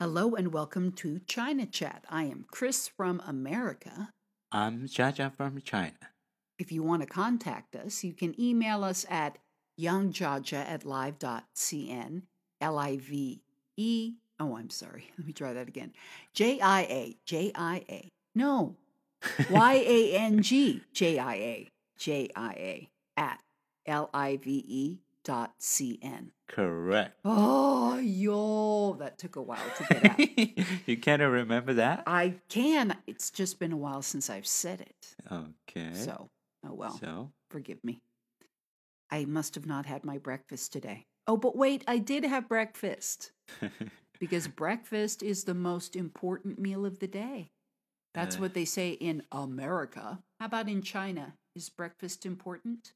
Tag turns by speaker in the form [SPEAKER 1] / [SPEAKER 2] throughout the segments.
[SPEAKER 1] Hello and welcome to China Chat. I am Chris from America.
[SPEAKER 2] I'm Jaja from China.
[SPEAKER 1] If you want to contact us, you can email us at youngjaja at live.cn, L I V E. Oh, I'm sorry. Let me try that again. J I A, J I A. No, Y A N G, J I A, J I A, at L I V E dot C N.
[SPEAKER 2] Correct.
[SPEAKER 1] Oh, yo, that took a while to get out.
[SPEAKER 2] you can't remember that?
[SPEAKER 1] I can. It's just been a while since I've said it.
[SPEAKER 2] Okay.
[SPEAKER 1] So, oh well,
[SPEAKER 2] So,
[SPEAKER 1] forgive me. I must have not had my breakfast today. Oh, but wait, I did have breakfast because breakfast is the most important meal of the day. That's
[SPEAKER 2] Uh.
[SPEAKER 1] what they say in America. How about in China? Is breakfast important?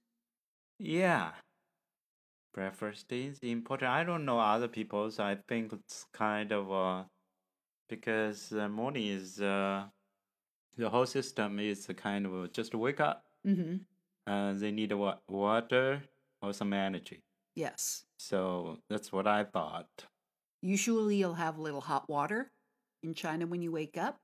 [SPEAKER 2] yeah. Breakfast is important. I don't know other people's. I think it's kind of uh, because uh, morning is uh, the whole system is kind of just wake up.
[SPEAKER 1] Mm-hmm.
[SPEAKER 2] Uh, they need what water or some energy.
[SPEAKER 1] Yes.
[SPEAKER 2] So that's what I thought.
[SPEAKER 1] Usually you'll have a little hot water in China when you wake up.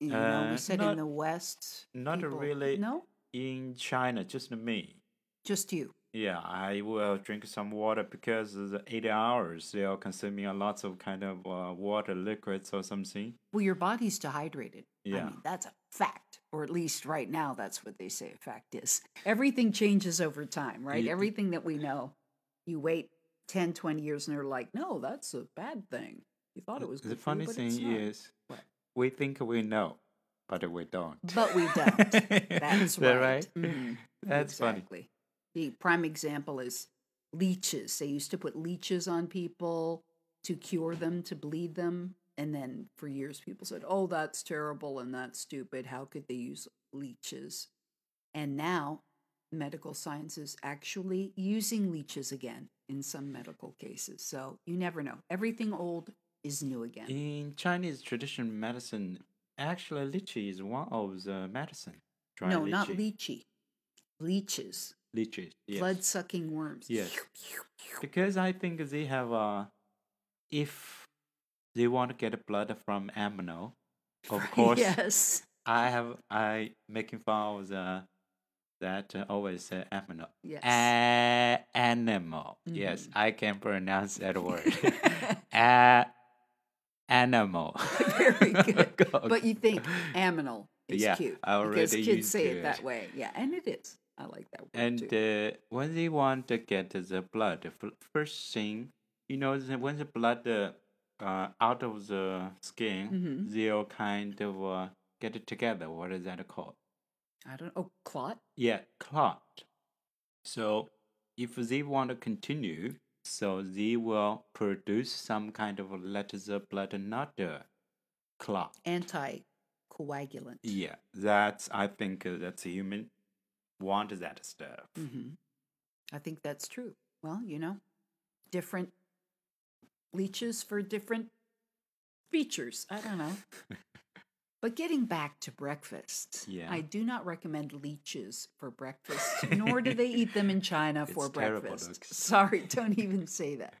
[SPEAKER 1] You know, we
[SPEAKER 2] Uh,
[SPEAKER 1] said in the West.
[SPEAKER 2] not
[SPEAKER 1] people-
[SPEAKER 2] really.
[SPEAKER 1] No,
[SPEAKER 2] In China, just me.
[SPEAKER 1] just you.
[SPEAKER 2] Yeah, I will drink some water because the eight hours they are consuming a lots of kind of uh, water liquids or something.
[SPEAKER 1] Well, your body's dehydrated. I
[SPEAKER 2] Yeah.
[SPEAKER 1] mean, that's a fact. Or at least right now, that's what they say a fact is. Everything changes over time, right?
[SPEAKER 2] Ye- ye-
[SPEAKER 1] Everything that we know, you wait 10, 20 years and they're like, no, that's a bad thing. You thought it was
[SPEAKER 2] the
[SPEAKER 1] good for
[SPEAKER 2] funny
[SPEAKER 1] you,
[SPEAKER 2] thing is,
[SPEAKER 1] What?
[SPEAKER 2] we think we know, but we don't.
[SPEAKER 1] But we don't. That's
[SPEAKER 2] that
[SPEAKER 1] right. Mhm.
[SPEAKER 2] That's funny.
[SPEAKER 1] The prime example is leeches. They used to put leeches on people to cure them, to bleed them. And then for years, people said, oh, that's terrible and that's stupid. How could they use leeches? And now, medical science is actually using leeches again in some medical cases. So you never know. Everything old is new again.
[SPEAKER 2] In Chinese traditional medicine, actually lychee is one of the medicine. Dry
[SPEAKER 1] no, not
[SPEAKER 2] lychee.
[SPEAKER 1] lychee. Leeches,
[SPEAKER 2] yes.
[SPEAKER 1] blood sucking worms.
[SPEAKER 2] Yes. Because I think they have uh if they want to get blood from animal, of course
[SPEAKER 1] yes.
[SPEAKER 2] I have I making fun of the that uh, always say animal.
[SPEAKER 1] Yes.
[SPEAKER 2] A- animal. Yes,
[SPEAKER 1] Mhm.
[SPEAKER 2] I can pronounce that word. A- animal.
[SPEAKER 1] Very good. But you think aminal is
[SPEAKER 2] Yeah,
[SPEAKER 1] cute.
[SPEAKER 2] I
[SPEAKER 1] because kids say
[SPEAKER 2] to
[SPEAKER 1] it that way. Yeah, and it is. I like that word
[SPEAKER 2] and uh, when they want to get the blood, first thing you know, when the blood uh, uh, out of the skin,
[SPEAKER 1] Mhm.
[SPEAKER 2] they'll kind of uh, get it together. What is that called?
[SPEAKER 1] I don't Oh, clot?
[SPEAKER 2] Yeah, clot. So if they want to continue, so they will produce some kind of let the blood not uh, clot.
[SPEAKER 1] Anticoagulant.
[SPEAKER 2] Yeah, that's I think uh, that's a human want that stuff.
[SPEAKER 1] Mm-hmm. I think that's true. Well, you know, different leeches for different features. I don't know. But getting back to breakfast,
[SPEAKER 2] Yeah.
[SPEAKER 1] I do not recommend leeches for breakfast, nor do they eat them in China for
[SPEAKER 2] terrible
[SPEAKER 1] breakfast. Sorry, don't even say that.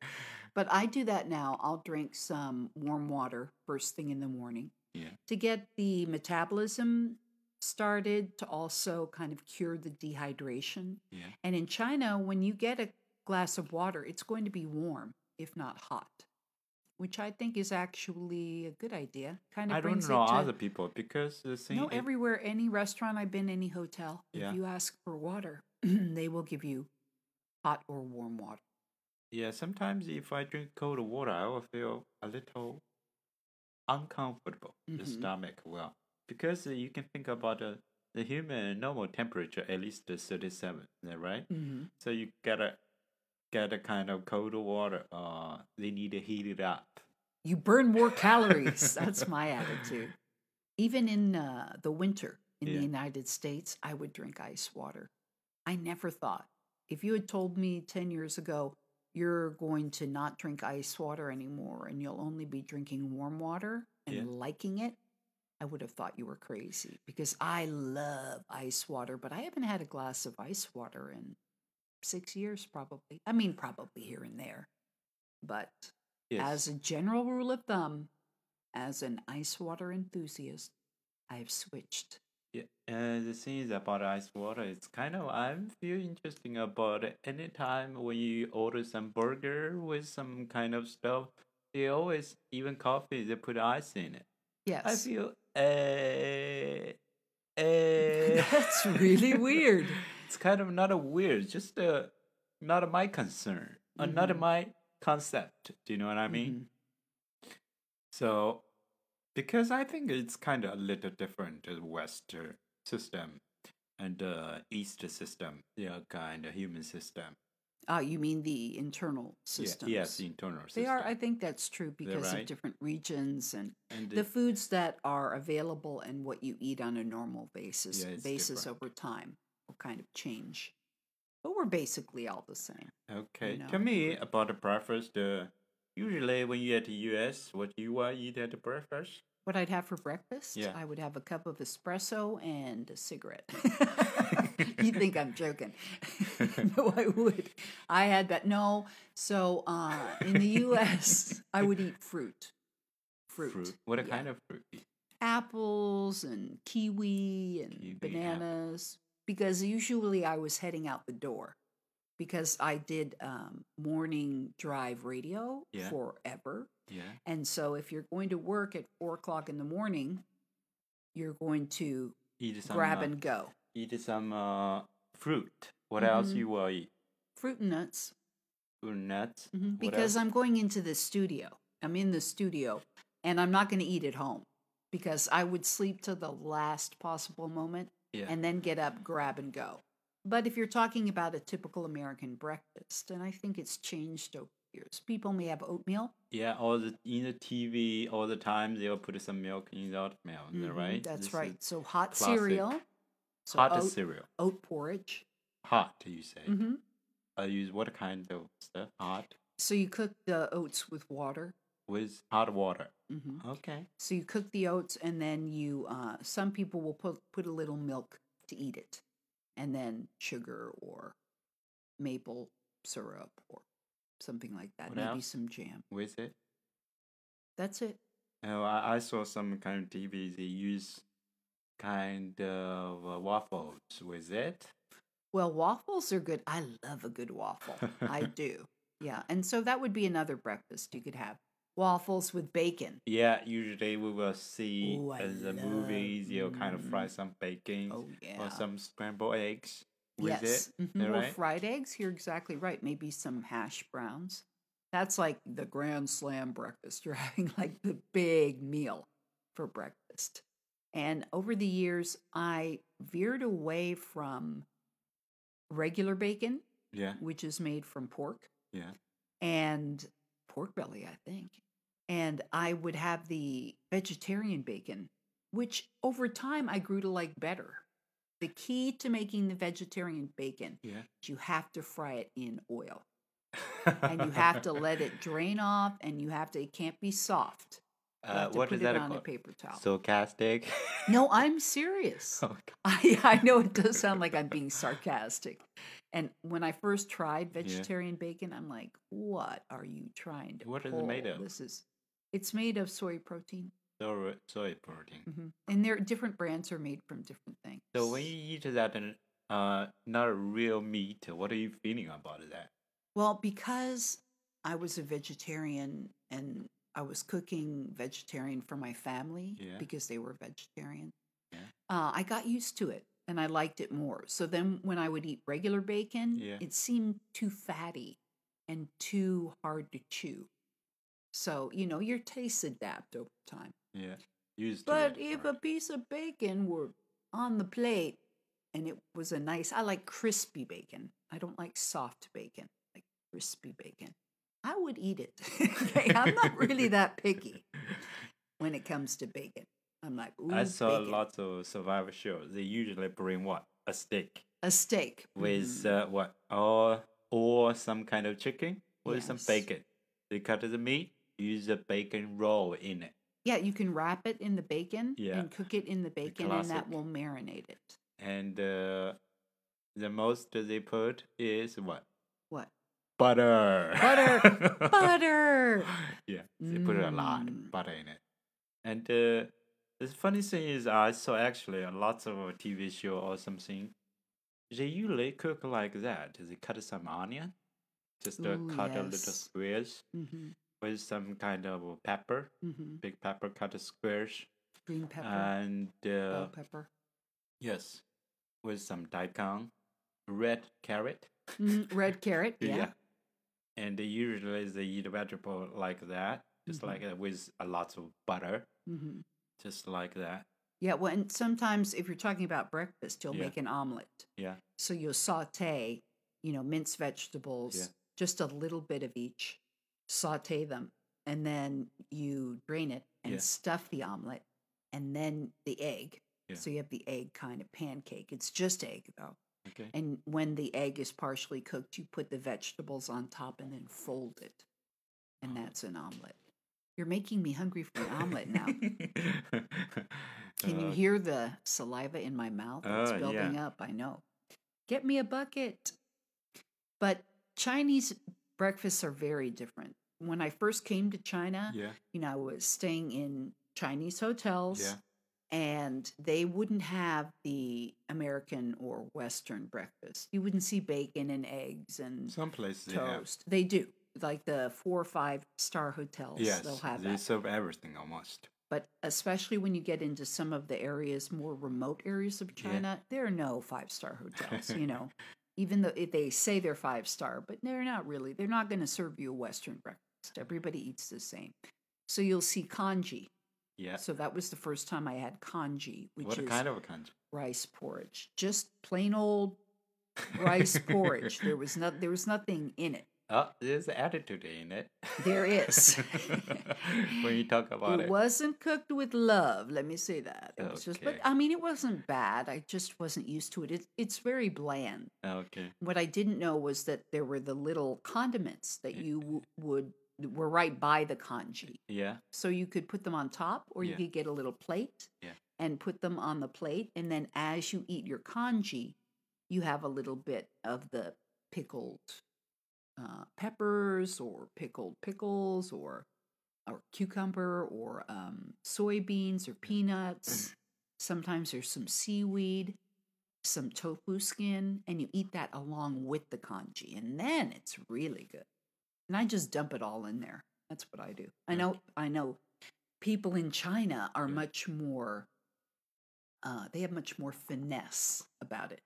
[SPEAKER 1] But I do that now. I'll drink some warm water first thing in the morning
[SPEAKER 2] Yeah.
[SPEAKER 1] to get the metabolism started, to also kind of cure the dehydration.
[SPEAKER 2] Yeah.
[SPEAKER 1] And in China, when you get a glass of water, it's going to be warm, if not hot, which I think is actually a good idea. Kind of
[SPEAKER 2] I
[SPEAKER 1] brings
[SPEAKER 2] don't know
[SPEAKER 1] it to
[SPEAKER 2] other people because the thing
[SPEAKER 1] no,
[SPEAKER 2] it-
[SPEAKER 1] everywhere, any restaurant I've been, any hotel,
[SPEAKER 2] Yeah.
[SPEAKER 1] if you ask for water, they will give you hot or warm water.
[SPEAKER 2] yeah, sometimes if I drink cold water, I will feel a little uncomfortable. The
[SPEAKER 1] Mhm.
[SPEAKER 2] stomach well because uh, you can think about uh, the human normal temperature at least is thirty seven, is that right?
[SPEAKER 1] Mm-hmm.
[SPEAKER 2] So you gotta get a kind of cold water. Uh, they need to heat it up.
[SPEAKER 1] You burn more calories. That's my attitude. Even in uh, the winter in
[SPEAKER 2] Yeah.
[SPEAKER 1] the United States, I would drink ice water. I never thought. If you had told me 10 years ago, you're going to not drink ice water anymore and you'll only be drinking warm water and
[SPEAKER 2] Yeah.
[SPEAKER 1] liking it, I would have thought you were crazy because I love ice water, but I haven't had a glass of ice water in six years, probably. I mean, probably here and there, but
[SPEAKER 2] Yes.
[SPEAKER 1] As a general rule of thumb, as an ice water enthusiast, I've switched.
[SPEAKER 2] Yeah, and the thing is about ice water, it's kind of I feel interesting about it. Anytime when you order some burger with some kind of stuff, they always even coffee they put ice in it.
[SPEAKER 1] Yes.
[SPEAKER 2] I feel eh, eh.
[SPEAKER 1] That's really weird.
[SPEAKER 2] It's kind of not a weird, just uh, not my concern, uh, not
[SPEAKER 1] Mhm.
[SPEAKER 2] my concept. Do you know what I mean?
[SPEAKER 1] Mhm.
[SPEAKER 2] So, because I think it's kind of a little different to the West uh, system and the East system, yeah, kind of human system.
[SPEAKER 1] Ah, you mean the internal systems?
[SPEAKER 2] Yeah, yes, the internal system.
[SPEAKER 1] They are. I think that's true because
[SPEAKER 2] right?
[SPEAKER 1] of different regions and
[SPEAKER 2] and
[SPEAKER 1] the foods that are available and what you eat on a normal basis
[SPEAKER 2] Yeah,
[SPEAKER 1] basis
[SPEAKER 2] different.
[SPEAKER 1] over time will kind of change. But we're basically all the same.
[SPEAKER 2] okay,
[SPEAKER 1] know.
[SPEAKER 2] tell me about the breakfast. Uh, usually, when you're at the U.S., what you uh, eat at the breakfast?
[SPEAKER 1] What I'd have for breakfast,
[SPEAKER 2] Yeah.
[SPEAKER 1] I would have a cup of espresso and a cigarette. you think I'm joking? no, I would. I had that. No, so uh, in the U.S., I would eat fruit. Fruit.
[SPEAKER 2] What
[SPEAKER 1] yeah.
[SPEAKER 2] kind of fruit?
[SPEAKER 1] apples and kiwi and
[SPEAKER 2] Kiwi, apple.
[SPEAKER 1] bananas because usually I was heading out the door because I did um, morning drive radio
[SPEAKER 2] Yeah.
[SPEAKER 1] forever.
[SPEAKER 2] Yeah.
[SPEAKER 1] And so if you're going to work at four o'clock in the morning, you're going to
[SPEAKER 2] Eat some.
[SPEAKER 1] grab
[SPEAKER 2] uh,
[SPEAKER 1] and go.
[SPEAKER 2] eat some uh, fruit. What else
[SPEAKER 1] Mhm.
[SPEAKER 2] you will eat?
[SPEAKER 1] Fruit and nuts.
[SPEAKER 2] Fruit, nuts.
[SPEAKER 1] Mhm, Because
[SPEAKER 2] else?
[SPEAKER 1] I'm going into the studio. I'm in the studio and I'm not going to eat at home because I would sleep to the last possible moment
[SPEAKER 2] yeah.
[SPEAKER 1] and then get up, grab, and go. But if you're talking about a typical American breakfast, and I think it's changed over the years, people may have oatmeal.
[SPEAKER 2] Yeah, all the in the TV all the time they'll put some milk in the oatmeal,
[SPEAKER 1] Mhm,
[SPEAKER 2] right?
[SPEAKER 1] That's
[SPEAKER 2] This
[SPEAKER 1] right. So hot cereal, so
[SPEAKER 2] hot
[SPEAKER 1] oat,
[SPEAKER 2] cereal.
[SPEAKER 1] oat porridge.
[SPEAKER 2] Hot, you say?
[SPEAKER 1] hmm
[SPEAKER 2] I use what kind of stuff? Hot
[SPEAKER 1] So you cook the oats with water.
[SPEAKER 2] with hot water.
[SPEAKER 1] hmm
[SPEAKER 2] Okay.
[SPEAKER 1] So you cook the oats, and then you. Uh, some people will put put a little milk to eat it, and then sugar or maple syrup or something like that.
[SPEAKER 2] What
[SPEAKER 1] Maybe
[SPEAKER 2] else?
[SPEAKER 1] some jam.
[SPEAKER 2] With it.
[SPEAKER 1] That's it.
[SPEAKER 2] Oh, I, I saw some kind of TV. They use kind of uh, waffles with it.
[SPEAKER 1] Well, waffles are good. I love a good waffle. I do. Yeah. And so that would be another breakfast you could have. Waffles with bacon.
[SPEAKER 2] Yeah, usually we will see
[SPEAKER 1] Ooh,
[SPEAKER 2] as the movies, you'll kind of fry
[SPEAKER 1] mm.
[SPEAKER 2] some bacon
[SPEAKER 1] Oh yeah.
[SPEAKER 2] or some scrambled eggs with
[SPEAKER 1] yes.
[SPEAKER 2] it.
[SPEAKER 1] Mhm. Well,
[SPEAKER 2] right?
[SPEAKER 1] fried eggs, you're exactly right. Maybe some hash browns. That's like the grand slam breakfast. You're having like the big meal for breakfast. And over the years, I veered away from regular bacon,
[SPEAKER 2] Yeah,
[SPEAKER 1] which is made from pork.
[SPEAKER 2] yeah.
[SPEAKER 1] and pork belly, I think. And I would have the vegetarian bacon, which over time I grew to like better. The key to making the vegetarian bacon
[SPEAKER 2] Yeah.
[SPEAKER 1] is you have to fry it in oil and you have to let it drain off and you have to, it can't be soft.
[SPEAKER 2] Uh, what is that
[SPEAKER 1] on a
[SPEAKER 2] called?
[SPEAKER 1] paper towel.
[SPEAKER 2] Sarcastic.
[SPEAKER 1] no, I'm serious.
[SPEAKER 2] okay.
[SPEAKER 1] I, I know it does sound like I'm being sarcastic. And when I first tried vegetarian bacon, I'm like, what are you trying to
[SPEAKER 2] What is it made of?
[SPEAKER 1] This is it's made of soy protein.
[SPEAKER 2] Soy, soy protein.
[SPEAKER 1] hmm And there different brands are made from different things.
[SPEAKER 2] So when you eat that, and uh, not a real meat, what are you feeling about that?
[SPEAKER 1] Well, because I was a vegetarian and I was cooking vegetarian for my family
[SPEAKER 2] Yeah.
[SPEAKER 1] because they were vegetarian.
[SPEAKER 2] Yeah.
[SPEAKER 1] Uh, I got used to it and I liked it more. So then when I would eat regular bacon,
[SPEAKER 2] Yeah.
[SPEAKER 1] it seemed too fatty and too hard to chew. So, you know, your tastes adapt over time.
[SPEAKER 2] Yeah. Used
[SPEAKER 1] But if
[SPEAKER 2] right.
[SPEAKER 1] a piece of bacon were on the plate and it was a nice, I like crispy bacon. I don't like soft bacon, I like crispy bacon. I would eat it. Okay, I'm not really that picky when it comes to bacon. I'm like, ooh,
[SPEAKER 2] I saw
[SPEAKER 1] bacon.
[SPEAKER 2] lots of survivor shows. They usually bring what a steak
[SPEAKER 1] a steak
[SPEAKER 2] with
[SPEAKER 1] Mhm.
[SPEAKER 2] uh, what or or some kind of chicken with some bacon. They cut the meat, use a bacon roll in it,
[SPEAKER 1] yeah, you can wrap it in the bacon
[SPEAKER 2] Yeah.
[SPEAKER 1] and cook it in the bacon, and that will marinate it.
[SPEAKER 2] and uh, the most they put is what
[SPEAKER 1] What?
[SPEAKER 2] butter.
[SPEAKER 1] Butter. Butter.
[SPEAKER 2] yeah, they put a lot
[SPEAKER 1] Mm.
[SPEAKER 2] of butter in it. And uh, the funny thing is, I saw actually a lots of a TV show or something. They usually cook like that. They cut some onion, just uh,
[SPEAKER 1] Ooh,
[SPEAKER 2] cut a little
[SPEAKER 1] yes.
[SPEAKER 2] squares
[SPEAKER 1] hmm
[SPEAKER 2] with some kind of pepper,
[SPEAKER 1] hmm
[SPEAKER 2] big pepper, cut squares,
[SPEAKER 1] Green pepper.
[SPEAKER 2] and uh,
[SPEAKER 1] bell pepper.
[SPEAKER 2] yes, with some daikon, red carrot.
[SPEAKER 1] Mm, red carrot. Yeah.
[SPEAKER 2] And they usually they eat vegetable like that, just
[SPEAKER 1] Mhm.
[SPEAKER 2] like that, with a lot of butter,
[SPEAKER 1] hmm
[SPEAKER 2] just like that.
[SPEAKER 1] Yeah. Well, and sometimes if you're talking about breakfast, you'll
[SPEAKER 2] Yeah.
[SPEAKER 1] make an omelet.
[SPEAKER 2] Yeah.
[SPEAKER 1] So you'll saute, you know, minced vegetables, just a little bit of each, saute them, and then you drain it and
[SPEAKER 2] Yeah.
[SPEAKER 1] stuff the omelet, and then the egg.
[SPEAKER 2] Yeah.
[SPEAKER 1] So you have the egg kind of pancake. It's just egg though.
[SPEAKER 2] Okay.
[SPEAKER 1] And when the egg is partially cooked, you put the vegetables on top and then fold it. And
[SPEAKER 2] Oh.
[SPEAKER 1] that's an omelet. You're making me hungry for an omelet now. Can you
[SPEAKER 2] Uh,
[SPEAKER 1] hear the saliva in my mouth? It's
[SPEAKER 2] Oh,
[SPEAKER 1] building
[SPEAKER 2] yeah.
[SPEAKER 1] up. I know. Get me a bucket. But Chinese breakfasts are very different. When I first came to China,
[SPEAKER 2] Yeah.
[SPEAKER 1] you know, I was staying in Chinese hotels
[SPEAKER 2] Yeah.
[SPEAKER 1] and they wouldn't have the American or Western breakfast. You wouldn't see bacon and eggs and
[SPEAKER 2] Some places they
[SPEAKER 1] toast. They do. Like the four or five star hotels,
[SPEAKER 2] Yes,
[SPEAKER 1] they'll have
[SPEAKER 2] they
[SPEAKER 1] that.
[SPEAKER 2] serve everything almost.
[SPEAKER 1] But especially when you get into some of the areas, more remote areas of
[SPEAKER 2] Yeah.
[SPEAKER 1] China, there are no five star hotels, you know. Even though if they say they're five star, but they're not really. They're not going to serve you a Western breakfast. Everybody eats the same. So you'll see congee.
[SPEAKER 2] Yeah.
[SPEAKER 1] So that was the first time I had congee, which
[SPEAKER 2] What
[SPEAKER 1] is
[SPEAKER 2] kind of a country?
[SPEAKER 1] rice porridge. Just plain old rice porridge. There was not there was nothing in it.
[SPEAKER 2] Oh, there's attitude in it.
[SPEAKER 1] There is.
[SPEAKER 2] when you talk about
[SPEAKER 1] it,
[SPEAKER 2] it.
[SPEAKER 1] wasn't cooked with love. Let me say that. It was just, but I mean, it wasn't bad. I just wasn't used to it. it. It's very bland.
[SPEAKER 2] Okay.
[SPEAKER 1] What I didn't know was that there were the little condiments that you w- would were right by the congee,
[SPEAKER 2] Yeah.
[SPEAKER 1] so you could put them on top, or you
[SPEAKER 2] Yeah.
[SPEAKER 1] could get a little plate
[SPEAKER 2] Yeah.
[SPEAKER 1] and put them on the plate, and then as you eat your congee, you have a little bit of the pickled uh, peppers or pickled pickles or or cucumber or um, soybeans or peanuts. Sometimes there's some seaweed, some tofu skin, and you eat that along with the congee, and then it's really good. And I just dump it all in there. That's what I do. I know. I know. People in China are
[SPEAKER 2] Yeah.
[SPEAKER 1] much more. Uh, they have much more finesse about it.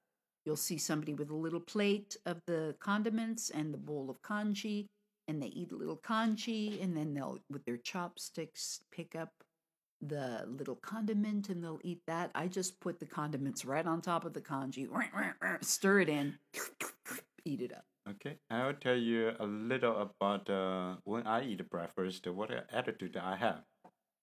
[SPEAKER 1] You'll see somebody with a little plate of the condiments and the bowl of congee, and they eat a little congee, and then they'll, with their chopsticks, pick up the little condiment and they'll eat that. I just put the condiments right on top of the congee, stir it in, eat it up.
[SPEAKER 2] Okay. I'll tell you a little about uh, when I eat breakfast, what attitude I have.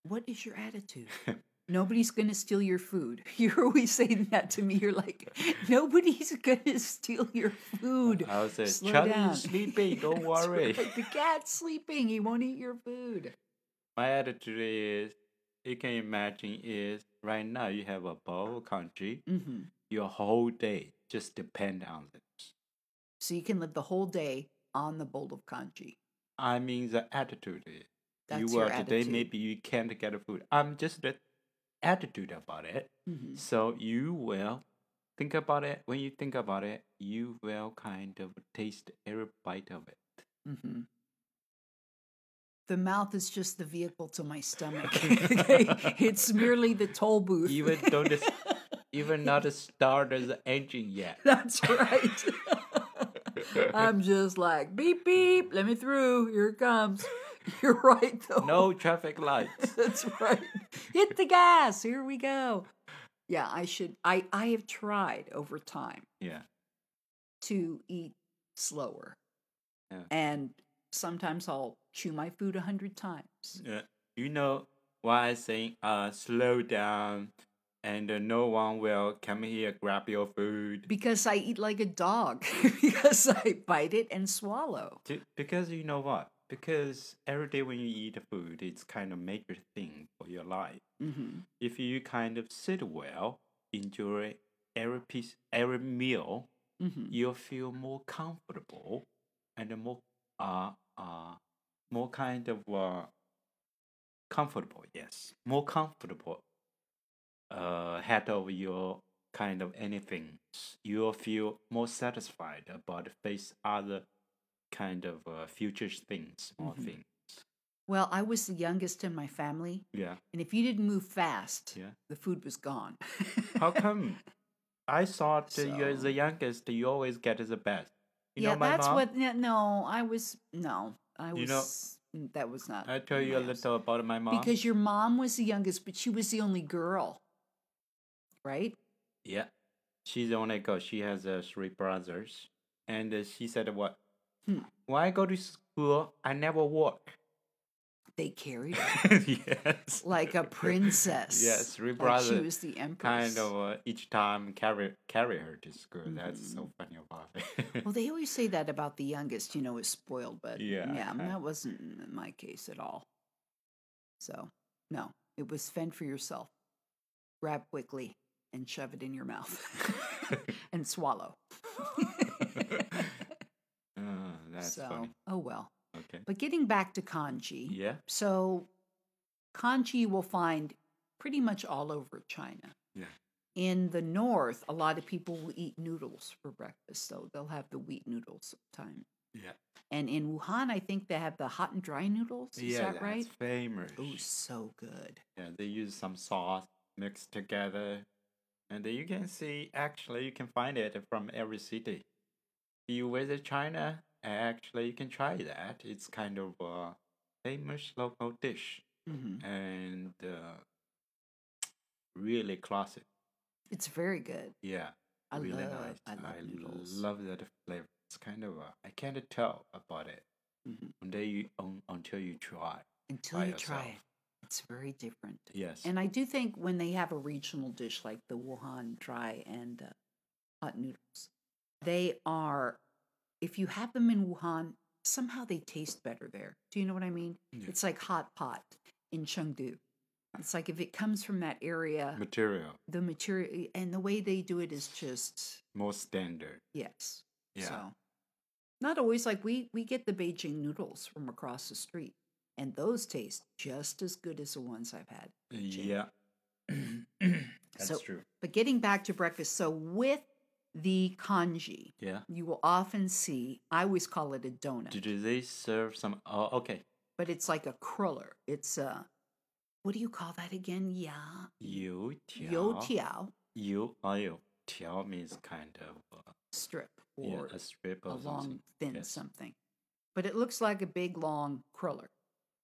[SPEAKER 1] What is your attitude? Nobody's going to steal your food. You're always saying that to me. You're like, nobody's going to steal your food.
[SPEAKER 2] I'll say,
[SPEAKER 1] Slow down.
[SPEAKER 2] is sleeping, don't worry.
[SPEAKER 1] right. The cat's sleeping. He won't eat your food.
[SPEAKER 2] My attitude is, you can imagine is right now you have a bowl of congee,
[SPEAKER 1] hmm
[SPEAKER 2] your whole day just depend on this.
[SPEAKER 1] So you can live the whole day on the bowl of congee.
[SPEAKER 2] I mean the attitude
[SPEAKER 1] That's
[SPEAKER 2] you will today maybe you can't get food. I'm just the attitude about it.
[SPEAKER 1] hmm
[SPEAKER 2] So you will think about it. When you think about it, you will kind of taste every bite of it.
[SPEAKER 1] hmm The mouth is just the vehicle to my stomach. It's merely the toll booth.
[SPEAKER 2] Even this, even not start as the engine yet.
[SPEAKER 1] That's right. I'm just like beep beep. Let me through. Here it comes. You're right though.
[SPEAKER 2] No traffic lights.
[SPEAKER 1] That's right. Hit the gas. Here we go. Yeah, I should. I I have tried over time
[SPEAKER 2] Yeah.
[SPEAKER 1] to eat slower,
[SPEAKER 2] Yeah.
[SPEAKER 1] and sometimes I'll chew my food a hundred times.
[SPEAKER 2] Yeah. You know why I saying uh slow down and uh, no one will come here grab your food.
[SPEAKER 1] Because I eat like a dog. because I bite it and swallow.
[SPEAKER 2] Ju- Because you know what? Because every day when you eat food, it's kind of major thing for your life.
[SPEAKER 1] hmm
[SPEAKER 2] If you kind of sit well, enjoy every piece, every meal,
[SPEAKER 1] hmm
[SPEAKER 2] you'll feel more comfortable and more uh uh more kind of uh comfortable. Yes, more comfortable. Uh, head of your kind of anything, you'll feel more satisfied about face other kind of uh, future things or
[SPEAKER 1] Mhm.
[SPEAKER 2] things.
[SPEAKER 1] Well, I was the youngest in my family,
[SPEAKER 2] Yeah,
[SPEAKER 1] and if you didn't move fast,
[SPEAKER 2] yeah.
[SPEAKER 1] the food was gone.
[SPEAKER 2] How come? I thought uh, you're the youngest. You always get the best. You
[SPEAKER 1] yeah,
[SPEAKER 2] know my
[SPEAKER 1] that's
[SPEAKER 2] mom.
[SPEAKER 1] what. No, I was no, I was.
[SPEAKER 2] You know-
[SPEAKER 1] that was not.
[SPEAKER 2] I tell you a little about my mom.
[SPEAKER 1] because your mom was the youngest, but she was the only girl, right?
[SPEAKER 2] Yeah. She's the only girl. She has uh, three brothers. And uh, she said, What?
[SPEAKER 1] Hmm.
[SPEAKER 2] When I go to school, I never walk.
[SPEAKER 1] They carried her
[SPEAKER 2] yes.
[SPEAKER 1] like a princess.
[SPEAKER 2] Yes, three
[SPEAKER 1] like
[SPEAKER 2] brothers.
[SPEAKER 1] she was the empress.
[SPEAKER 2] kind of uh, each time carry carry her to school. That's so
[SPEAKER 1] Mm-hmm.
[SPEAKER 2] funny about it.
[SPEAKER 1] Well, they always say that about the youngest, you know, is spoiled, but
[SPEAKER 2] Yeah,
[SPEAKER 1] yeah, that wasn't my case at all. So, no, it was fend for yourself. Grab quickly and shove it in your mouth and swallow.
[SPEAKER 2] Uh, that's
[SPEAKER 1] so,
[SPEAKER 2] funny.
[SPEAKER 1] oh well.
[SPEAKER 2] Okay.
[SPEAKER 1] But getting back to congee,
[SPEAKER 2] Yeah.
[SPEAKER 1] so congee you will find pretty much all over China.
[SPEAKER 2] Yeah.
[SPEAKER 1] In the north, a lot of people will eat noodles for breakfast, so they'll have the wheat noodles sometimes.
[SPEAKER 2] Yeah.
[SPEAKER 1] And in Wuhan, I think they have the hot and dry noodles. Is
[SPEAKER 2] yeah,
[SPEAKER 1] that
[SPEAKER 2] that's
[SPEAKER 1] right?
[SPEAKER 2] famous.
[SPEAKER 1] Oh, so good.
[SPEAKER 2] Yeah, they use some sauce mixed together, and then you can see actually you can find it from every city. If you visit China, actually you can try that. It's kind of a famous local dish
[SPEAKER 1] hmm
[SPEAKER 2] and uh, really classic.
[SPEAKER 1] It's very good.
[SPEAKER 2] Yeah,
[SPEAKER 1] I
[SPEAKER 2] really
[SPEAKER 1] love,
[SPEAKER 2] nice.
[SPEAKER 1] I love noodles.
[SPEAKER 2] love that flavor. It's kind of a, I can't tell about it
[SPEAKER 1] Mhm.
[SPEAKER 2] until you un, until you try.
[SPEAKER 1] Until you try it, it's very different.
[SPEAKER 2] Yes.
[SPEAKER 1] And I do think when they have a regional dish like the Wuhan dry and uh, hot noodles, they are, if you have them in Wuhan, somehow they taste better there. Do you know what I mean?
[SPEAKER 2] Yeah.
[SPEAKER 1] It's like hot pot in Chengdu. It's like if it comes from that area,
[SPEAKER 2] Material
[SPEAKER 1] the material and the way they do it is just
[SPEAKER 2] more standard.
[SPEAKER 1] yes.
[SPEAKER 2] Yeah.
[SPEAKER 1] So not always like we we get the Beijing noodles from across the street, and those taste just as good as the ones I've had.
[SPEAKER 2] Yeah. That's
[SPEAKER 1] So-
[SPEAKER 2] true.
[SPEAKER 1] But getting back to breakfast, so with the congee,
[SPEAKER 2] Yeah.
[SPEAKER 1] you will often see. I always call it a donut,
[SPEAKER 2] Do they serve some? Oh, okay.
[SPEAKER 1] but it's like a cruller. It's a what do you call that again? Yeah,
[SPEAKER 2] You
[SPEAKER 1] yo
[SPEAKER 2] tiao.
[SPEAKER 1] tiao
[SPEAKER 2] You oh you tiao means kind of uh,
[SPEAKER 1] strip
[SPEAKER 2] yeah
[SPEAKER 1] or
[SPEAKER 2] a strip
[SPEAKER 1] a long
[SPEAKER 2] something.
[SPEAKER 1] thin
[SPEAKER 2] Yes.
[SPEAKER 1] something, but it looks like a big long cruller,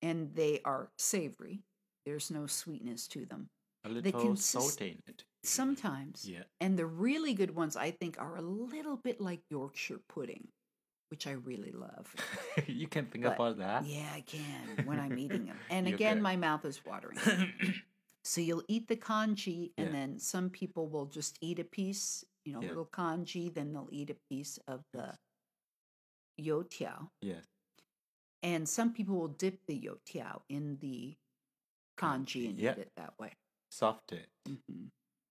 [SPEAKER 1] and they are savory. There's no sweetness to them.
[SPEAKER 2] A
[SPEAKER 1] They
[SPEAKER 2] little
[SPEAKER 1] consist-
[SPEAKER 2] salt in it.
[SPEAKER 1] Sometimes,
[SPEAKER 2] Yeah.
[SPEAKER 1] and the really good ones I think are a little bit like Yorkshire pudding, which I really love.
[SPEAKER 2] you can think
[SPEAKER 1] But-
[SPEAKER 2] about that.
[SPEAKER 1] Yeah, I can when I'm eating them. And again,
[SPEAKER 2] can.
[SPEAKER 1] my mouth is watering. So you'll eat the congee, and
[SPEAKER 2] Yeah.
[SPEAKER 1] then some people will just eat a piece, you know,
[SPEAKER 2] Yeah.
[SPEAKER 1] little congee, then they'll eat a piece of the youtiao.
[SPEAKER 2] yes.
[SPEAKER 1] And some people will dip the youtiao in the congee and
[SPEAKER 2] Yeah.
[SPEAKER 1] eat it that way.
[SPEAKER 2] Soft it.
[SPEAKER 1] hmm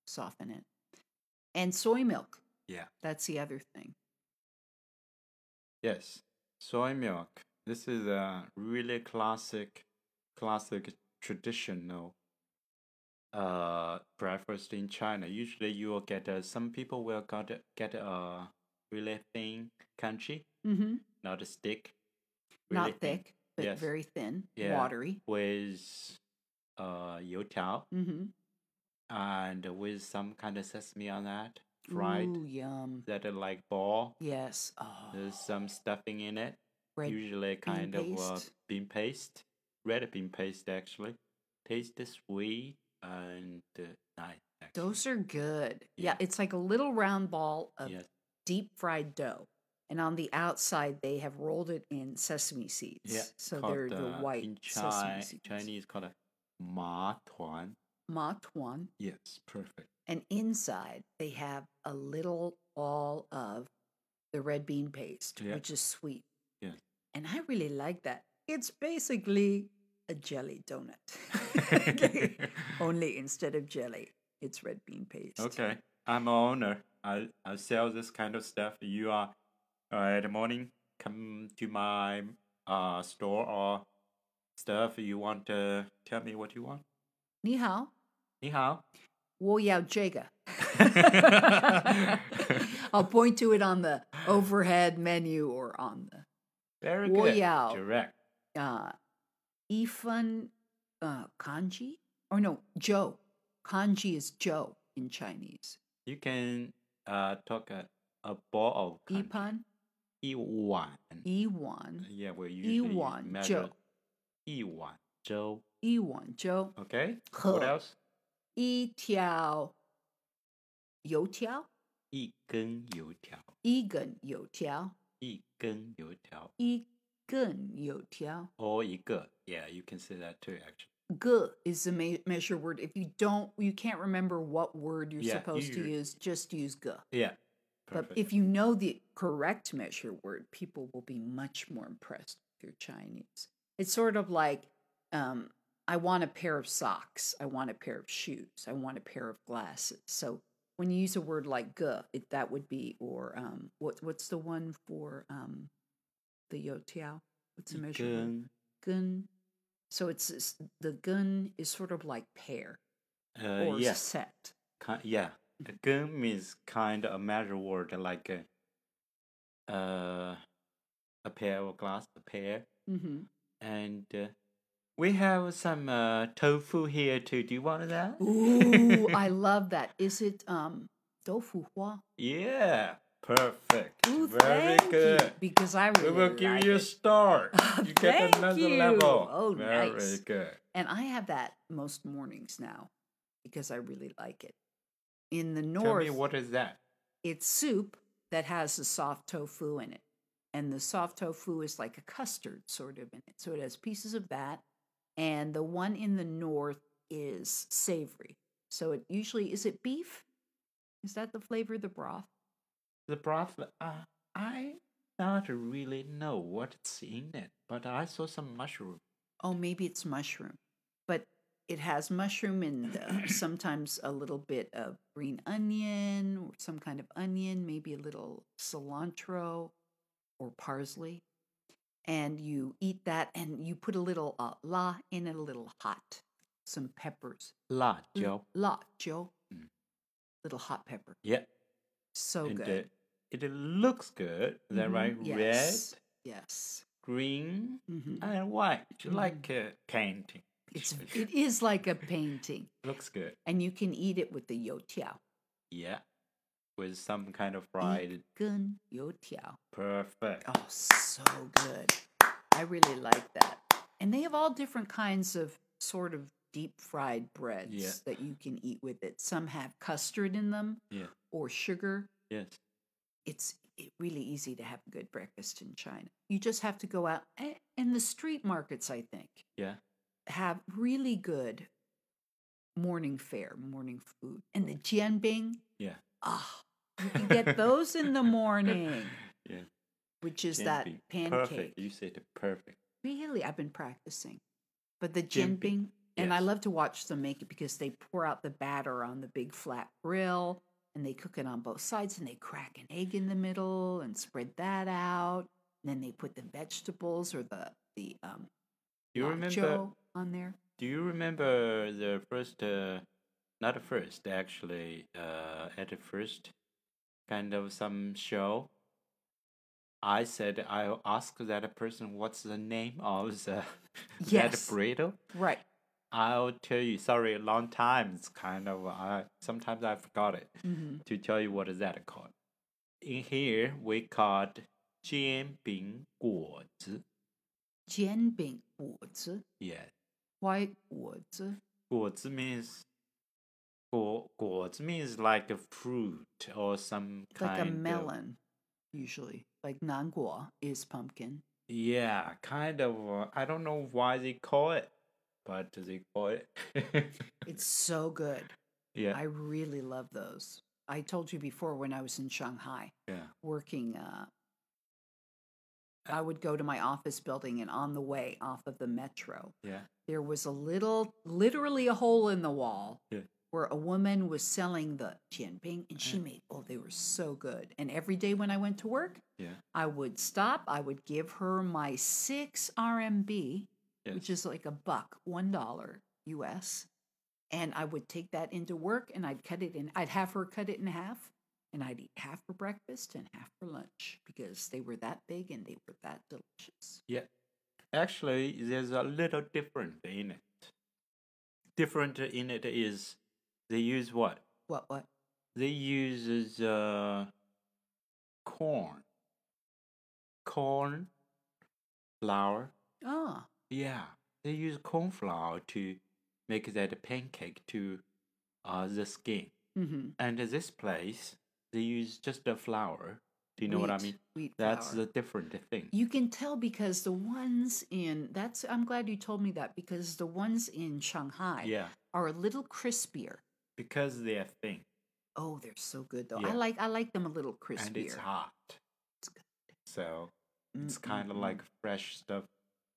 [SPEAKER 1] Soften it. And soy milk.
[SPEAKER 2] Yeah.
[SPEAKER 1] That's the other thing.
[SPEAKER 2] Yes. Soy milk. This is a really classic, classic traditional uh breakfast in China. Usually you will get uh, some people will get get a really thin congee,
[SPEAKER 1] Mm-hmm.
[SPEAKER 2] not a stick. Really
[SPEAKER 1] Not thick, but
[SPEAKER 2] Yes.
[SPEAKER 1] very thin,
[SPEAKER 2] Yeah.
[SPEAKER 1] watery.
[SPEAKER 2] with uh youtiao
[SPEAKER 1] Mm-hmm.
[SPEAKER 2] and with some kind of sesame on that, fried
[SPEAKER 1] Ooh, yum.
[SPEAKER 2] that are like ball.
[SPEAKER 1] Yes. Oh,
[SPEAKER 2] There's some stuffing in it.
[SPEAKER 1] red
[SPEAKER 2] usually kind of uh, bean paste, red bean paste actually. Taste sweet and uh, nice. Actually.
[SPEAKER 1] Those are good. Yeah.
[SPEAKER 2] Yeah.
[SPEAKER 1] it's like a little round ball of
[SPEAKER 2] yes,
[SPEAKER 1] deep fried dough. And on the outside, they have rolled it in sesame seeds.
[SPEAKER 2] yeah.
[SPEAKER 1] So they're the
[SPEAKER 2] uh,
[SPEAKER 1] white
[SPEAKER 2] in
[SPEAKER 1] sesame seeds.
[SPEAKER 2] Chinese called a ma tuan.
[SPEAKER 1] Ma tuan.
[SPEAKER 2] Yes, perfect.
[SPEAKER 1] And inside, they have a little ball of the red bean paste,
[SPEAKER 2] Yeah.
[SPEAKER 1] which is sweet.
[SPEAKER 2] Yes.
[SPEAKER 1] And I really like that. It's basically a jelly donut. Only instead of jelly, it's red bean paste.
[SPEAKER 2] okay, I'm a owner. I I sell this kind of stuff. You are uh, in the morning, come to my uh, store or stuff. You want to tell me what you want?
[SPEAKER 1] i'll point to it on the overhead menu or on the
[SPEAKER 2] very good.
[SPEAKER 1] 我要
[SPEAKER 2] direct.
[SPEAKER 1] Uh, Ifan uh, congee or no Joe. Congee is Joe in Chinese.
[SPEAKER 2] You can uh, talk a, a ball of congee.
[SPEAKER 1] 一盘
[SPEAKER 2] Iwan.
[SPEAKER 1] 一碗
[SPEAKER 2] Yeah, we usually
[SPEAKER 1] Iwan
[SPEAKER 2] measure
[SPEAKER 1] Zhou.
[SPEAKER 2] Iwan Zhou.
[SPEAKER 1] 一碗粥
[SPEAKER 2] Okay. What
[SPEAKER 1] 喝
[SPEAKER 2] else?
[SPEAKER 1] 一条油条
[SPEAKER 2] 一根油条。
[SPEAKER 1] 一根油条
[SPEAKER 2] 一根油条。
[SPEAKER 1] 一根油条
[SPEAKER 2] Or 一个. Yeah, you can say that too, actually.
[SPEAKER 1] G is the me- measure word. If you don't, you can't remember what word you're
[SPEAKER 2] Yeah,
[SPEAKER 1] supposed to
[SPEAKER 2] you-
[SPEAKER 1] use, just use G.
[SPEAKER 2] Yeah.
[SPEAKER 1] But if you know the correct measure word, people will be much more impressed with your Chinese. It's sort of like, um, I want a pair of socks. I want a pair of shoes. I want a pair of glasses. So when you use a word like it, that would be, or um, what what's the one for um, the youtiao? What's the measure?
[SPEAKER 2] 根
[SPEAKER 1] Gun. So it's it's- the gun is sort of like pair
[SPEAKER 2] uh
[SPEAKER 1] or
[SPEAKER 2] yeah.
[SPEAKER 1] set.
[SPEAKER 2] Ki- yeah. A gun means kind of a measure word like a uh a pair of glass, a pair.
[SPEAKER 1] Mm-hmm.
[SPEAKER 2] And uh, we have some uh, tofu here too. Do you want that?
[SPEAKER 1] Ooh, I love that. Is it um tofu hua?
[SPEAKER 2] Yeah, perfect.
[SPEAKER 1] Ooh,
[SPEAKER 2] Very good.
[SPEAKER 1] You, because I really We
[SPEAKER 2] will give
[SPEAKER 1] like
[SPEAKER 2] you a
[SPEAKER 1] it.
[SPEAKER 2] star. You get another
[SPEAKER 1] you.
[SPEAKER 2] level.
[SPEAKER 1] Oh,
[SPEAKER 2] Very
[SPEAKER 1] nice.
[SPEAKER 2] good.
[SPEAKER 1] And I have that most mornings now because I really like it. In the north.
[SPEAKER 2] Tell me what is that?
[SPEAKER 1] it's soup that has the soft tofu in it. And the soft tofu is like a custard sort of in it. So it has pieces of that. And the one in the north is savory. So it usually is it beef? Is that the flavor of the broth?
[SPEAKER 2] The broth. Uh, I not really know what's in it, but I saw some mushroom.
[SPEAKER 1] Oh, maybe it's mushroom. It has mushroom and uh, sometimes a little bit of green onion or some kind of onion, maybe a little cilantro or parsley. And you eat that and you put a little uh, la in it, a little hot, some peppers.
[SPEAKER 2] 辣椒.
[SPEAKER 1] La, Joe.
[SPEAKER 2] Mm.
[SPEAKER 1] Little hot pepper.
[SPEAKER 2] Yeah.
[SPEAKER 1] So
[SPEAKER 2] and
[SPEAKER 1] good.
[SPEAKER 2] uh, it looks good. Is that
[SPEAKER 1] Mhm,
[SPEAKER 2] right?
[SPEAKER 1] Yes.
[SPEAKER 2] Red,
[SPEAKER 1] Yes.
[SPEAKER 2] green,
[SPEAKER 1] hmm
[SPEAKER 2] and white.
[SPEAKER 1] Mhm.
[SPEAKER 2] Like a painting.
[SPEAKER 1] It's it is like a painting.
[SPEAKER 2] Looks good.
[SPEAKER 1] And you can eat it with the youtiao.
[SPEAKER 2] Yeah. With some kind of fried.
[SPEAKER 1] Gun youtiao.
[SPEAKER 2] Perfect.
[SPEAKER 1] Oh, so good. I really like that. And they have all different kinds of sort of deep fried breads
[SPEAKER 2] yeah.
[SPEAKER 1] that you can eat with it. Some have custard in them.
[SPEAKER 2] Yeah.
[SPEAKER 1] Or sugar.
[SPEAKER 2] Yes.
[SPEAKER 1] It's it really easy to have a good breakfast in China. You just have to go out eh, in the street markets, I think.
[SPEAKER 2] Yeah
[SPEAKER 1] have really good morning fare, morning food. And the jianbing,
[SPEAKER 2] Yeah.
[SPEAKER 1] ah, you can get those in the morning,
[SPEAKER 2] Yeah.
[SPEAKER 1] which is that pancake.
[SPEAKER 2] Perfect. You said it perfect.
[SPEAKER 1] Really, I've been practicing. But the
[SPEAKER 2] Jianbing,
[SPEAKER 1] and I love to watch them make it because they pour out the batter on the big flat grill and they cook it on both sides and they crack an egg in the middle and spread that out. And then they put the vegetables or the the um
[SPEAKER 2] you remember?
[SPEAKER 1] nacho on there.
[SPEAKER 2] Do you remember the first? Uh, not the first, actually. Uh, at the first, kind of some show. I said I asked that person what's the name of the that
[SPEAKER 1] Yes.
[SPEAKER 2] burrito.
[SPEAKER 1] Right.
[SPEAKER 2] I'll tell you. Sorry, a long time. It's kind of I sometimes I forgot it
[SPEAKER 1] hmm
[SPEAKER 2] to tell you what is that called. In here we called 煎饼果子.
[SPEAKER 1] Jianbing 果子.
[SPEAKER 2] Yeah,
[SPEAKER 1] Why 果子?
[SPEAKER 2] 果子 means 果果子 means like a fruit or some
[SPEAKER 1] Like a
[SPEAKER 2] kind of
[SPEAKER 1] melon, usually. Like nanguo is pumpkin.
[SPEAKER 2] yeah, kind of. Uh, I don't know why they call it, but they call it.
[SPEAKER 1] It's so good.
[SPEAKER 2] yeah,
[SPEAKER 1] I really love those. I told you before when I was in Shanghai
[SPEAKER 2] yeah,
[SPEAKER 1] working, uh, I would go to my office building, and on the way off of the metro,
[SPEAKER 2] yeah.
[SPEAKER 1] there was a little, literally a hole in the wall
[SPEAKER 2] Yeah.
[SPEAKER 1] where a woman was selling the jianbing and she made oh they were so good. And every day when I went to work,
[SPEAKER 2] Yeah.
[SPEAKER 1] I would stop, I would give her my 6 RMB, which is like a buck, $1 US. And I would take that into work and I'd cut it in I'd have her cut it in half and I'd eat half for breakfast and half for lunch because they were that big and they were that delicious.
[SPEAKER 2] Yeah. Actually, there's a little different in it. Different in it is they use what?
[SPEAKER 1] What what?
[SPEAKER 2] They use uh, corn. Corn flour.
[SPEAKER 1] Ah,
[SPEAKER 2] Yeah. They use corn flour to make that pancake to uh, the skin.
[SPEAKER 1] mm-hmm.
[SPEAKER 2] And this place, they use just the flour. Do you know what I mean?
[SPEAKER 1] Wheat
[SPEAKER 2] That's
[SPEAKER 1] flour.
[SPEAKER 2] the different thing.
[SPEAKER 1] You can tell because the ones in that's I'm glad you told me that because the ones in Shanghai
[SPEAKER 2] Yeah,
[SPEAKER 1] are a little crispier.
[SPEAKER 2] because they are thin
[SPEAKER 1] Oh, they're so good though.
[SPEAKER 2] Yeah.
[SPEAKER 1] I like I like them a little crispier.
[SPEAKER 2] and it's hot.
[SPEAKER 1] It's good.
[SPEAKER 2] So it's
[SPEAKER 1] Mm,
[SPEAKER 2] kind of like fresh stuff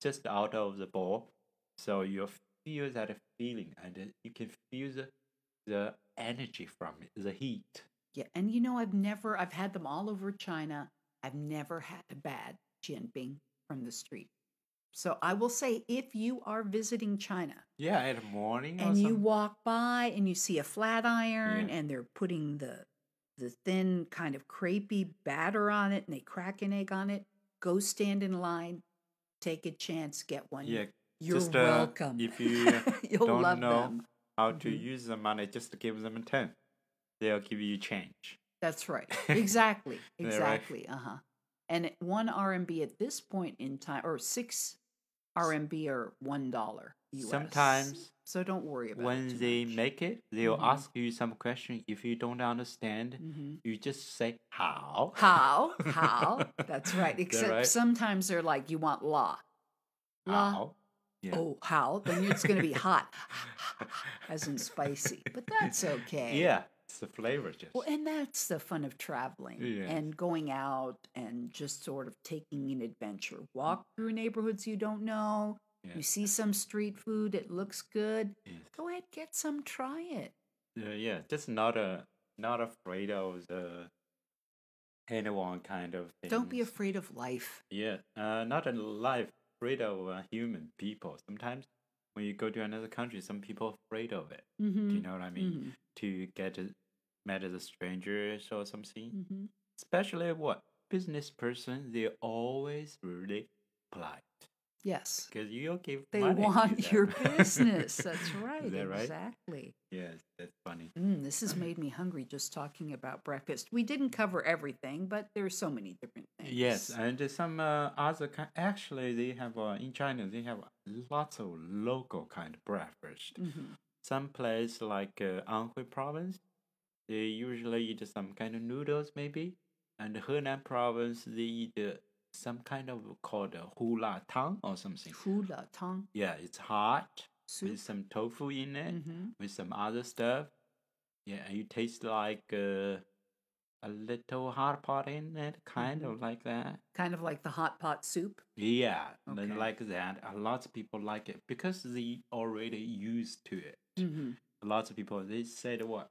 [SPEAKER 2] just out of the bowl. So you feel that feeling and you can feel the, the energy from it, the heat.
[SPEAKER 1] Yeah, and you know, I've never, I've had them all over China. I've never had a bad jianbing from the street. So I will say, if you are visiting China
[SPEAKER 2] Yeah, at morning or
[SPEAKER 1] and you walk by and you see a flat iron
[SPEAKER 2] Yeah.
[SPEAKER 1] and they're putting the the thin kind of crepey batter on it and they crack an egg on it, go stand in line, take a chance, get one.
[SPEAKER 2] Yeah,
[SPEAKER 1] You're
[SPEAKER 2] just, uh,
[SPEAKER 1] welcome.
[SPEAKER 2] if you
[SPEAKER 1] You'll
[SPEAKER 2] don't
[SPEAKER 1] love
[SPEAKER 2] know
[SPEAKER 1] them.
[SPEAKER 2] how to
[SPEAKER 1] Mhm.
[SPEAKER 2] use the money, just give them a 10. They'll give you change.
[SPEAKER 1] That's right. Exactly.
[SPEAKER 2] Yeah, right.
[SPEAKER 1] Exactly. Uh huh. And one RMB at this point in time, or six RMB are one dollar US.
[SPEAKER 2] Sometimes
[SPEAKER 1] So don't worry about it.
[SPEAKER 2] when
[SPEAKER 1] too
[SPEAKER 2] they make it, they'll
[SPEAKER 1] Mhm.
[SPEAKER 2] ask you some question. If you don't understand,
[SPEAKER 1] Mhm.
[SPEAKER 2] you just say how.
[SPEAKER 1] How? How? That's right. Except
[SPEAKER 2] right?
[SPEAKER 1] sometimes they're like, you want la. La.
[SPEAKER 2] How? Yeah.
[SPEAKER 1] Oh, how? Then it's going to be hot, as in spicy. But that's okay.
[SPEAKER 2] Yeah, the flavor just.
[SPEAKER 1] Well, and that's the fun of traveling
[SPEAKER 2] Yes.
[SPEAKER 1] and going out and just sort of taking an adventure. Walk through neighborhoods you don't know. You see some street food, it looks good.
[SPEAKER 2] Yes.
[SPEAKER 1] Go ahead, get some, try it.
[SPEAKER 2] Uh, yeah, just not a not afraid of the anyone kind of thing.
[SPEAKER 1] Don't be afraid of life.
[SPEAKER 2] Yeah, uh, not a life afraid of uh, human people. Sometimes when you go to another country, some people are afraid of it.
[SPEAKER 1] Mm-hmm.
[SPEAKER 2] Do you know what I mean?
[SPEAKER 1] Mhm.
[SPEAKER 2] To get a, met as a strangers or something.
[SPEAKER 1] Mm-hmm.
[SPEAKER 2] Especially what business person, they're always really polite
[SPEAKER 1] Yes.
[SPEAKER 2] because you'll give
[SPEAKER 1] They want your business. That's right.
[SPEAKER 2] Is that right?
[SPEAKER 1] Exactly.
[SPEAKER 2] Yes, that's funny.
[SPEAKER 1] Mm, this has made me hungry just talking about breakfast. We didn't cover everything, but there's so many different things.
[SPEAKER 2] Yes, and some uh, other kind. Actually, they have uh, in China. They have lots of local kind of breakfast.
[SPEAKER 1] hmm
[SPEAKER 2] Some place like uh, Anhui province, they usually eat some kind of noodles maybe, and Henan province they eat uh, some kind of called uh, hula tang or something.
[SPEAKER 1] Hula tang
[SPEAKER 2] Yeah, it's hot
[SPEAKER 1] soup.
[SPEAKER 2] with some tofu in it,
[SPEAKER 1] hmm
[SPEAKER 2] with some other stuff. Yeah, and you taste like uh, a little hot pot in it, kind
[SPEAKER 1] Mhm.
[SPEAKER 2] of like that.
[SPEAKER 1] Kind of like the hot pot soup.
[SPEAKER 2] Yeah,
[SPEAKER 1] Okay.
[SPEAKER 2] like that. A lot of people like it because they already used to it.
[SPEAKER 1] Mm-hmm.
[SPEAKER 2] Lots of people they said what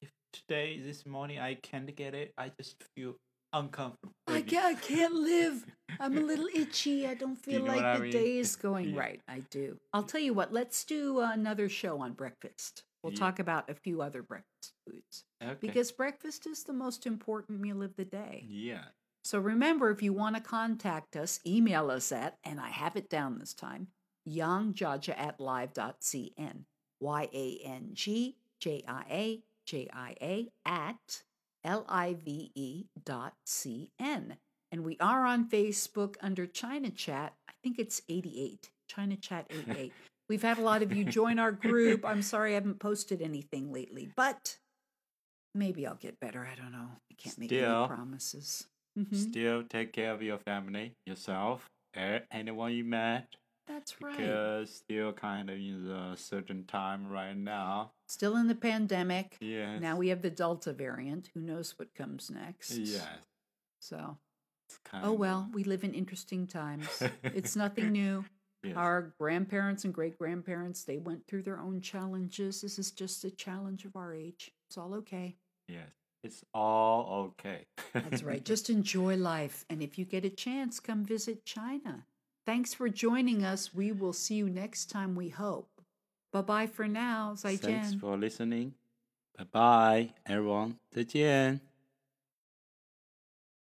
[SPEAKER 2] if today this morning I can't get it, I just feel uncomfortable.
[SPEAKER 1] I can't, I can't live. I'm a little itchy. I don't
[SPEAKER 2] Do you
[SPEAKER 1] feel
[SPEAKER 2] know
[SPEAKER 1] like
[SPEAKER 2] I
[SPEAKER 1] the
[SPEAKER 2] mean?
[SPEAKER 1] day is going
[SPEAKER 2] Yeah.
[SPEAKER 1] right. I do. I'll tell you what, let's do another show on breakfast. We'll
[SPEAKER 2] Yeah.
[SPEAKER 1] talk about a few other breakfast foods
[SPEAKER 2] Okay.
[SPEAKER 1] because breakfast is the most important meal of the day.
[SPEAKER 2] yeah,
[SPEAKER 1] So remember, if you want to contact us, email us at, and I have it down this time, yangjaja at live.cn. Y A N G J I A J I A at L I V E dot C N. And we are on Facebook under China Chat. I think it's 88, China Chat 88. We've had a lot of you join our group. I'm sorry I haven't posted anything lately, but maybe I'll get better. I don't know. I can't make
[SPEAKER 2] Still.
[SPEAKER 1] any promises. Mhm.
[SPEAKER 2] still take care of your family, yourself, anyone you met,
[SPEAKER 1] That's right.
[SPEAKER 2] because still kind of in a certain time right now.
[SPEAKER 1] Still in the pandemic.
[SPEAKER 2] Yes.
[SPEAKER 1] Now we have the Delta variant. Who knows what comes next?
[SPEAKER 2] Yes.
[SPEAKER 1] So,
[SPEAKER 2] kind
[SPEAKER 1] oh well, we live in interesting times. it's nothing new.
[SPEAKER 2] Yes.
[SPEAKER 1] Our grandparents and great grandparents, they went through their own challenges. This is just a challenge of our age. It's all okay.
[SPEAKER 2] Yes. It's all okay.
[SPEAKER 1] That's right. Just enjoy life. And if you get a chance, come visit China. Thanks for joining us. We will see you next time, we hope. Bye bye for now. 再见。
[SPEAKER 2] Thanks for listening. Bye bye, everyone. 再见。